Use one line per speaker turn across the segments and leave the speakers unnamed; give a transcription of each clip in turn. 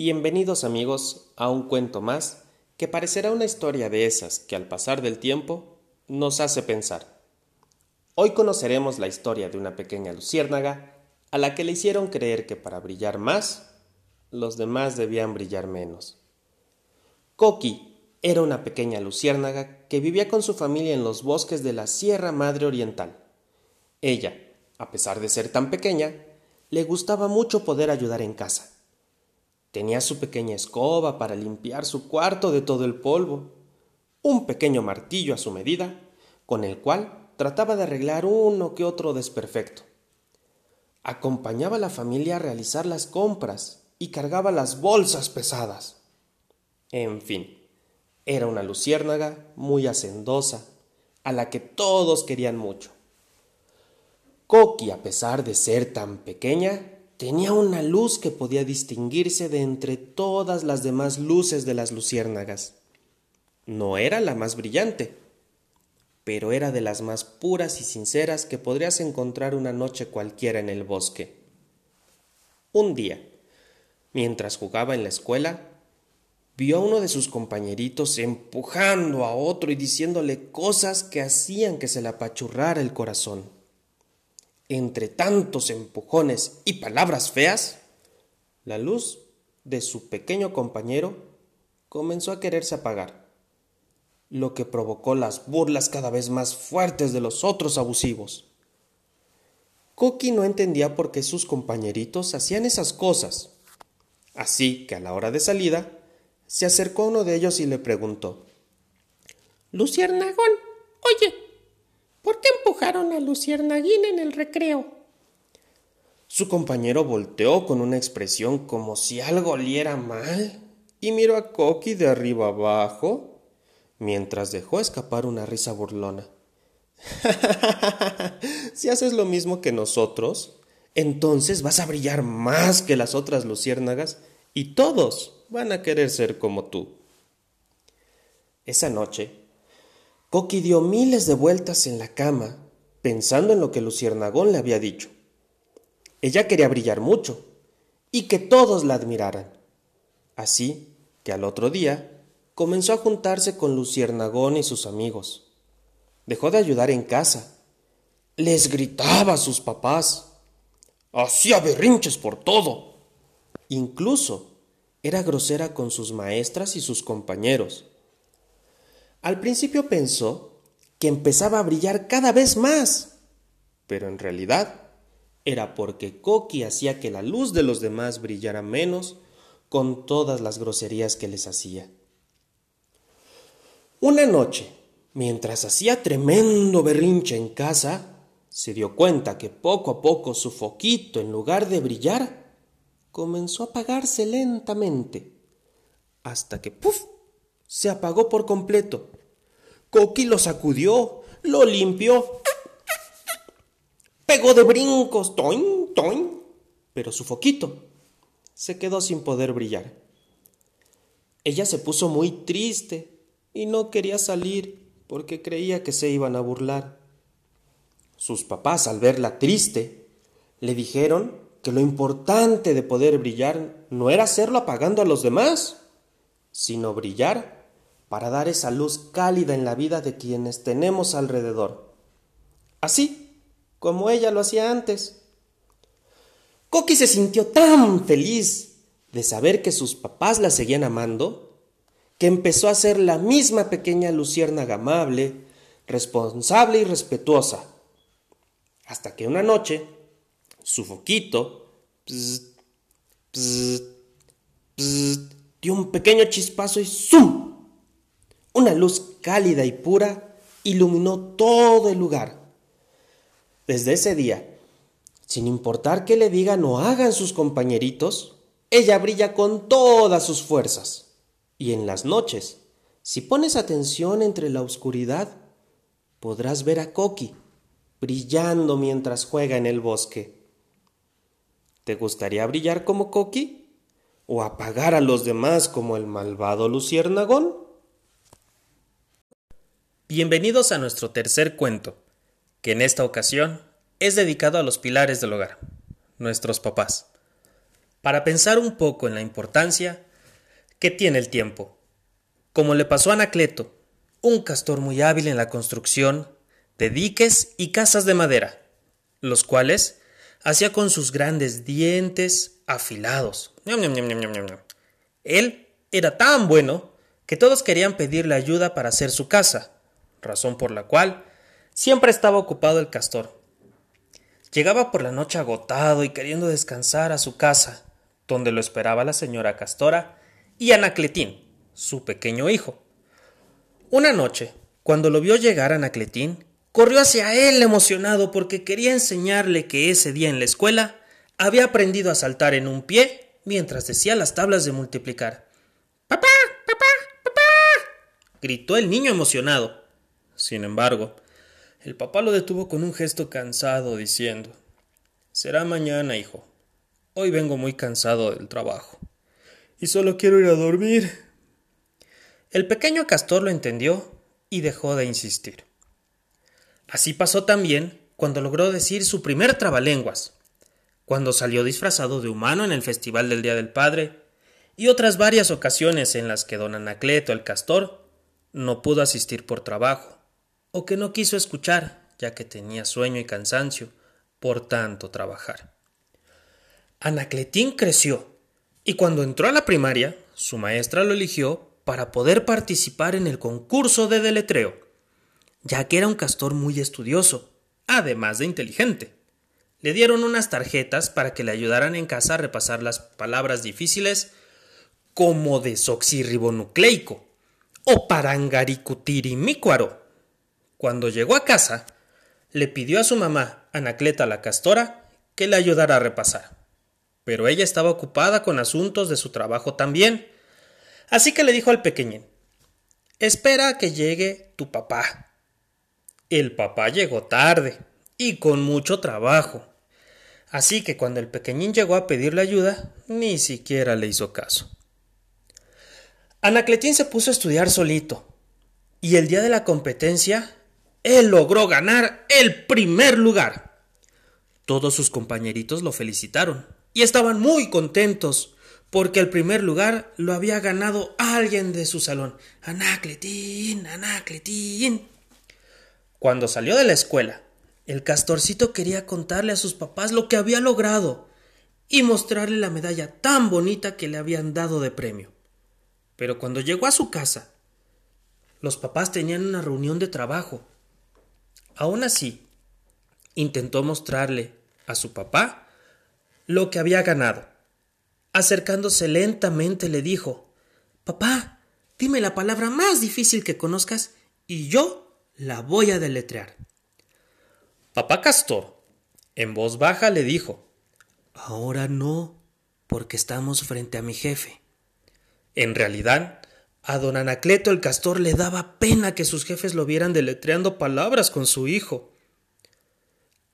Bienvenidos amigos a un cuento más que parecerá una historia de esas que al pasar del tiempo nos hace pensar. Hoy conoceremos la historia de una pequeña luciérnaga a la que le hicieron creer que para brillar más, los demás debían brillar menos. Coqui era una pequeña luciérnaga que vivía con su familia en los bosques de la Sierra Madre Oriental. Ella, a pesar de ser tan pequeña, le gustaba mucho poder ayudar en casa Tenía su pequeña escoba para limpiar su cuarto de todo el polvo, un pequeño martillo a su medida, con el cual trataba de arreglar uno que otro desperfecto. Acompañaba a la familia a realizar las compras y cargaba las bolsas pesadas. En fin, era una luciérnaga muy hacendosa, a la que todos querían mucho. Coqui, a pesar de ser tan pequeña, tenía una luz que podía distinguirse de entre todas las demás luces de las luciérnagas. No era la más brillante, pero era de las más puras y sinceras que podrías encontrar una noche cualquiera en el bosque. Un día, mientras jugaba en la escuela, vio a uno de sus compañeritos empujando a otro y diciéndole cosas que hacían que se le apachurrara el corazón entre tantos empujones y palabras feas, la luz de su pequeño compañero comenzó a quererse apagar, lo que provocó las burlas cada vez más fuertes de los otros abusivos. Coqui no entendía por qué sus compañeritos hacían esas cosas, así que a la hora de salida se acercó a uno de ellos y le preguntó
Luciernagón, oye, ¿Por qué empujaron a Luciernaguín en el recreo?
Su compañero volteó con una expresión como si algo oliera mal y miró a Coqui de arriba abajo mientras dejó escapar una risa burlona. si haces lo mismo que nosotros, entonces vas a brillar más que las otras luciérnagas y todos van a querer ser como tú. Esa noche, Coqui dio miles de vueltas en la cama, pensando en lo que Luciernagón le había dicho. Ella quería brillar mucho y que todos la admiraran. Así que al otro día comenzó a juntarse con Luciernagón y sus amigos. Dejó de ayudar en casa. Les gritaba a sus papás. Hacía berrinches por todo. Incluso era grosera con sus maestras y sus compañeros. Al principio pensó que empezaba a brillar cada vez más, pero en realidad era porque Coqui hacía que la luz de los demás brillara menos con todas las groserías que les hacía. Una noche, mientras hacía tremendo berrinche en casa, se dio cuenta que poco a poco su foquito, en lugar de brillar, comenzó a apagarse lentamente, hasta que ¡puf! Se apagó por completo. Coqui lo sacudió, lo limpió, pegó de brincos, toin, toin, pero su foquito se quedó sin poder brillar. Ella se puso muy triste y no quería salir porque creía que se iban a burlar. Sus papás, al verla triste, le dijeron que lo importante de poder brillar no era hacerlo apagando a los demás, sino brillar para dar esa luz cálida en la vida de quienes tenemos alrededor. Así como ella lo hacía antes. Coqui se sintió tan feliz de saber que sus papás la seguían amando, que empezó a ser la misma pequeña luciérnaga amable, responsable y respetuosa. Hasta que una noche, su foquito dio un pequeño chispazo y ¡zum! Una luz cálida y pura iluminó todo el lugar. Desde ese día, sin importar qué le digan o hagan sus compañeritos, ella brilla con todas sus fuerzas. Y en las noches, si pones atención entre la oscuridad, podrás ver a Coqui brillando mientras juega en el bosque. ¿Te gustaría brillar como Coqui? ¿O apagar a los demás como el malvado luciérnagón? Bienvenidos a nuestro tercer cuento, que en esta ocasión es dedicado a los pilares del hogar, nuestros papás. para pensar un poco en la importancia que tiene el tiempo. Como le pasó a Anacleto, un castor muy hábil en la construcción de diques y casas de madera, los cuales hacía con sus grandes dientes afilados. Él era tan bueno que todos querían pedirle ayuda para hacer su casa, razón por la cual siempre estaba ocupado el castor. Llegaba por la noche agotado y queriendo descansar a su casa, donde lo esperaba la señora Castora y Anacletín, su pequeño hijo. Una noche, cuando lo vio llegar Anacletín, corrió hacia él emocionado porque quería enseñarle que ese día en la escuela había aprendido a saltar en un pie mientras decía las tablas de multiplicar. ¡Papá! ¡Papá! ¡Papá! gritó el niño emocionado. Sin embargo, el papá lo detuvo con un gesto cansado, diciendo Será mañana, hijo. Hoy vengo muy cansado del trabajo. Y solo quiero ir a dormir. El pequeño castor lo entendió y dejó de insistir. Así pasó también cuando logró decir su primer trabalenguas, cuando salió disfrazado de humano en el Festival del Día del Padre, y otras varias ocasiones en las que don Anacleto el castor no pudo asistir por trabajo o que no quiso escuchar, ya que tenía sueño y cansancio por tanto trabajar. Anacletín creció, y cuando entró a la primaria, su maestra lo eligió para poder participar en el concurso de deletreo, ya que era un castor muy estudioso, además de inteligente. Le dieron unas tarjetas para que le ayudaran en casa a repasar las palabras difíciles como desoxirribonucleico o parangaricutirimícuaro cuando llegó a casa, le pidió a su mamá, Anacleta la Castora, que le ayudara a repasar. Pero ella estaba ocupada con asuntos de su trabajo también. Así que le dijo al pequeñín, Espera que llegue tu papá. El papá llegó tarde y con mucho trabajo. Así que cuando el pequeñín llegó a pedirle ayuda, ni siquiera le hizo caso. Anacletín se puso a estudiar solito, y el día de la competencia él logró ganar el primer lugar. Todos sus compañeritos lo felicitaron y estaban muy contentos porque el primer lugar lo había ganado alguien de su salón. Anacletín, Anacletín. Cuando salió de la escuela, el castorcito quería contarle a sus papás lo que había logrado y mostrarle la medalla tan bonita que le habían dado de premio. Pero cuando llegó a su casa, los papás tenían una reunión de trabajo Aún así, intentó mostrarle a su papá lo que había ganado. Acercándose lentamente le dijo Papá, dime la palabra más difícil que conozcas y yo la voy a deletrear. Papá Castor, en voz baja, le dijo Ahora no, porque estamos frente a mi jefe. En realidad, a don Anacleto el castor le daba pena que sus jefes lo vieran deletreando palabras con su hijo.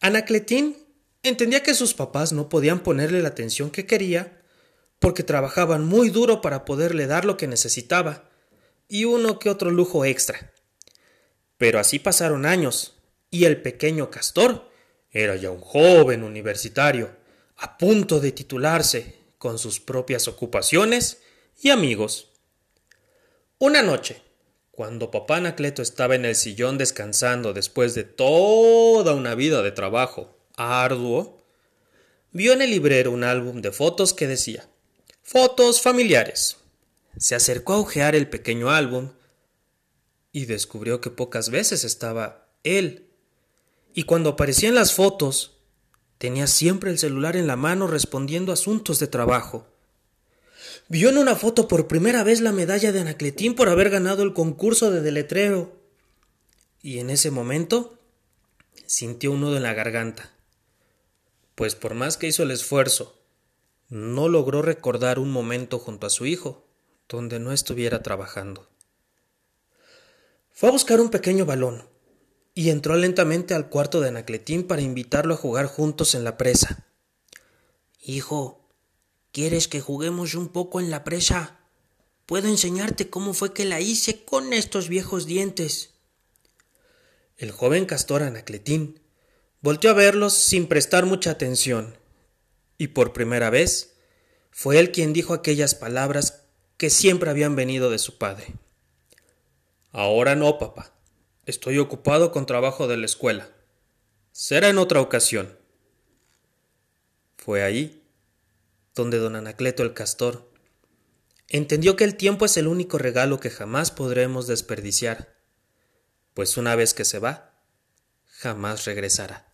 Anacletín entendía que sus papás no podían ponerle la atención que quería porque trabajaban muy duro para poderle dar lo que necesitaba y uno que otro lujo extra. Pero así pasaron años y el pequeño castor era ya un joven universitario, a punto de titularse, con sus propias ocupaciones y amigos. Una noche, cuando papá Anacleto estaba en el sillón descansando después de toda una vida de trabajo arduo, vio en el librero un álbum de fotos que decía Fotos familiares. Se acercó a ojear el pequeño álbum y descubrió que pocas veces estaba él. Y cuando aparecían las fotos, tenía siempre el celular en la mano respondiendo asuntos de trabajo vio en una foto por primera vez la medalla de Anacletín por haber ganado el concurso de deletreo. Y en ese momento sintió un nudo en la garganta, pues por más que hizo el esfuerzo, no logró recordar un momento junto a su hijo donde no estuviera trabajando. Fue a buscar un pequeño balón y entró lentamente al cuarto de Anacletín para invitarlo a jugar juntos en la presa. Hijo, ¿Quieres que juguemos un poco en la presa? Puedo enseñarte cómo fue que la hice con estos viejos dientes. El joven castor Anacletín volteó a verlos sin prestar mucha atención, y por primera vez Fue él quien dijo aquellas palabras que siempre habían venido de su padre. Ahora no, papá. Estoy ocupado con trabajo de la escuela. Será en otra ocasión. Fue ahí donde don Anacleto el castor entendió que el tiempo es el único regalo que jamás podremos desperdiciar, pues una vez que se va, jamás regresará.